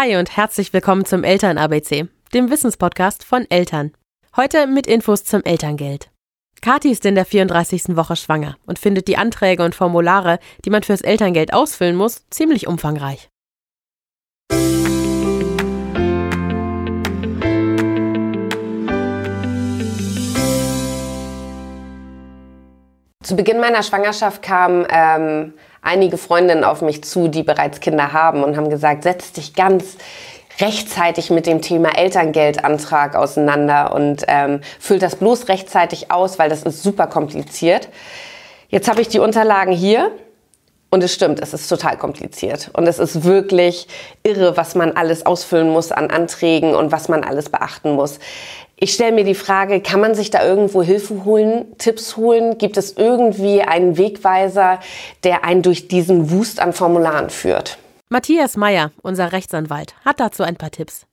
Hi und herzlich willkommen zum Eltern-ABC, dem Wissenspodcast von Eltern. Heute mit Infos zum Elterngeld. Kathi ist in der 34. Woche schwanger und findet die Anträge und Formulare, die man fürs Elterngeld ausfüllen muss, ziemlich umfangreich. Zu Beginn meiner Schwangerschaft kamen ähm, einige Freundinnen auf mich zu, die bereits Kinder haben und haben gesagt, setz dich ganz rechtzeitig mit dem Thema Elterngeldantrag auseinander und ähm, füll das bloß rechtzeitig aus, weil das ist super kompliziert. Jetzt habe ich die Unterlagen hier und es stimmt, es ist total kompliziert und es ist wirklich irre, was man alles ausfüllen muss an Anträgen und was man alles beachten muss. Ich stelle mir die Frage, kann man sich da irgendwo Hilfe holen, Tipps holen? Gibt es irgendwie einen Wegweiser, der einen durch diesen Wust an Formularen führt? Matthias Meyer, unser Rechtsanwalt, hat dazu ein paar Tipps.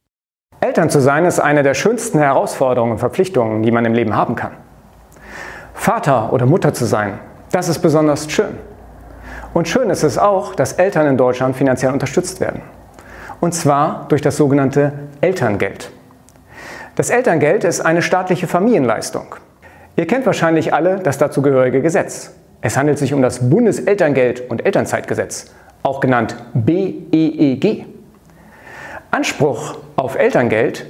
Eltern zu sein ist eine der schönsten Herausforderungen und Verpflichtungen, die man im Leben haben kann. Vater oder Mutter zu sein, das ist besonders schön. Und schön ist es auch, dass Eltern in Deutschland finanziell unterstützt werden. Und zwar durch das sogenannte Elterngeld. Das Elterngeld ist eine staatliche Familienleistung. Ihr kennt wahrscheinlich alle das dazugehörige Gesetz. Es handelt sich um das Bundeselterngeld- und Elternzeitgesetz, auch genannt BEEG. Anspruch auf Elterngeld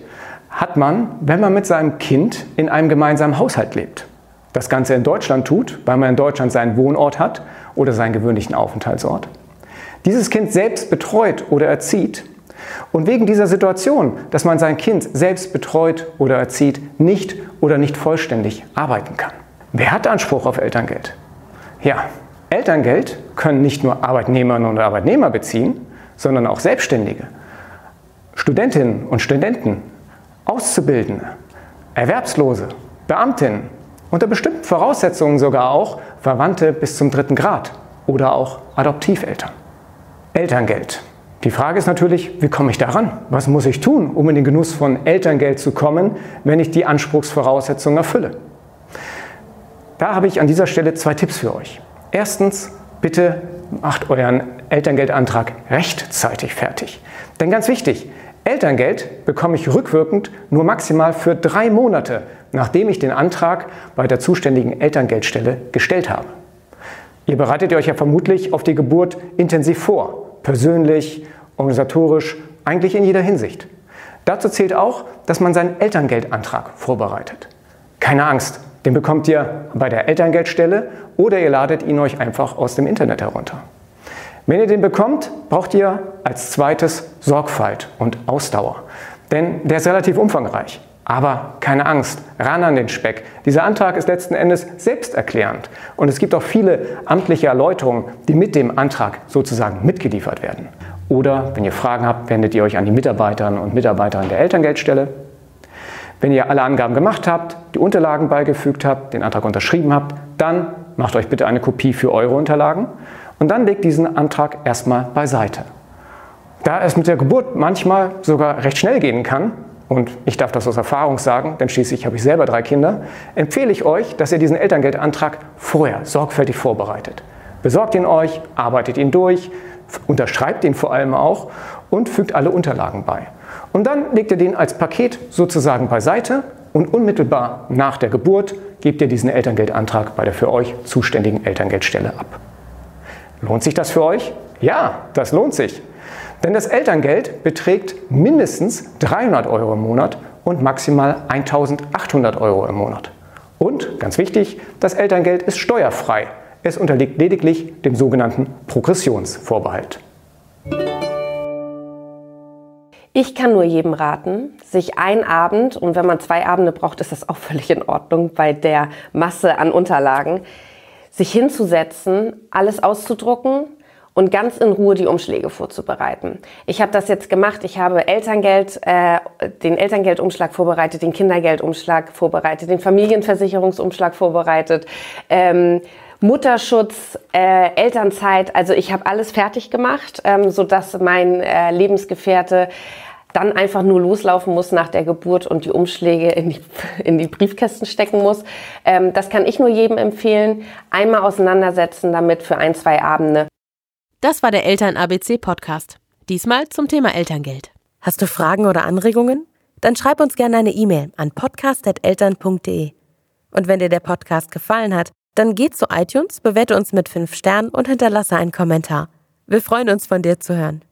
hat man, wenn man mit seinem Kind in einem gemeinsamen Haushalt lebt. Das Ganze in Deutschland tut, weil man in Deutschland seinen Wohnort hat oder seinen gewöhnlichen Aufenthaltsort. Dieses Kind selbst betreut oder erzieht und wegen dieser Situation, dass man sein Kind selbst betreut oder erzieht, nicht oder nicht vollständig arbeiten kann. Wer hat Anspruch auf Elterngeld? Ja, Elterngeld können nicht nur Arbeitnehmerinnen und Arbeitnehmer beziehen, sondern auch Selbstständige, Studentinnen und Studenten, Auszubildende, Erwerbslose, Beamtinnen, unter bestimmten Voraussetzungen sogar auch Verwandte bis zum dritten Grad oder auch Adoptiveltern. Elterngeld die Frage ist natürlich, wie komme ich daran? Was muss ich tun, um in den Genuss von Elterngeld zu kommen, wenn ich die Anspruchsvoraussetzungen erfülle? Da habe ich an dieser Stelle zwei Tipps für euch. Erstens, bitte macht euren Elterngeldantrag rechtzeitig fertig. Denn ganz wichtig, Elterngeld bekomme ich rückwirkend nur maximal für drei Monate, nachdem ich den Antrag bei der zuständigen Elterngeldstelle gestellt habe. Ihr bereitet euch ja vermutlich auf die Geburt intensiv vor persönlich, organisatorisch, eigentlich in jeder Hinsicht. Dazu zählt auch, dass man seinen Elterngeldantrag vorbereitet. Keine Angst, den bekommt ihr bei der Elterngeldstelle oder ihr ladet ihn euch einfach aus dem Internet herunter. Wenn ihr den bekommt, braucht ihr als zweites Sorgfalt und Ausdauer. Denn der ist relativ umfangreich. Aber keine Angst, ran an den Speck. Dieser Antrag ist letzten Endes selbsterklärend. Und es gibt auch viele amtliche Erläuterungen, die mit dem Antrag sozusagen mitgeliefert werden. Oder wenn ihr Fragen habt, wendet ihr euch an die Mitarbeiterinnen und Mitarbeiter der Elterngeldstelle. Wenn ihr alle Angaben gemacht habt, die Unterlagen beigefügt habt, den Antrag unterschrieben habt, dann macht euch bitte eine Kopie für eure Unterlagen und dann legt diesen Antrag erstmal beiseite. Da es mit der Geburt manchmal sogar recht schnell gehen kann, und ich darf das aus Erfahrung sagen, denn schließlich habe ich selber drei Kinder, empfehle ich euch, dass ihr diesen Elterngeldantrag vorher sorgfältig vorbereitet. Besorgt ihn euch, arbeitet ihn durch, unterschreibt ihn vor allem auch und fügt alle Unterlagen bei. Und dann legt ihr den als Paket sozusagen beiseite und unmittelbar nach der Geburt gebt ihr diesen Elterngeldantrag bei der für euch zuständigen Elterngeldstelle ab. Lohnt sich das für euch? Ja, das lohnt sich. Denn das Elterngeld beträgt mindestens 300 Euro im Monat und maximal 1800 Euro im Monat. Und, ganz wichtig, das Elterngeld ist steuerfrei. Es unterliegt lediglich dem sogenannten Progressionsvorbehalt. Ich kann nur jedem raten, sich einen Abend, und wenn man zwei Abende braucht, ist das auch völlig in Ordnung bei der Masse an Unterlagen, sich hinzusetzen, alles auszudrucken, und ganz in Ruhe die Umschläge vorzubereiten. Ich habe das jetzt gemacht. Ich habe Elterngeld, äh, den Elterngeldumschlag vorbereitet, den Kindergeldumschlag vorbereitet, den Familienversicherungsumschlag vorbereitet. Ähm, Mutterschutz, äh, Elternzeit, also ich habe alles fertig gemacht, ähm, so dass mein äh, Lebensgefährte dann einfach nur loslaufen muss nach der Geburt und die Umschläge in die, in die Briefkästen stecken muss. Ähm, das kann ich nur jedem empfehlen. Einmal auseinandersetzen damit für ein, zwei Abende. Das war der Eltern ABC Podcast. Diesmal zum Thema Elterngeld. Hast du Fragen oder Anregungen? Dann schreib uns gerne eine E-Mail an podcast.eltern.de. Und wenn dir der Podcast gefallen hat, dann geh zu iTunes, bewerte uns mit 5 Sternen und hinterlasse einen Kommentar. Wir freuen uns, von dir zu hören.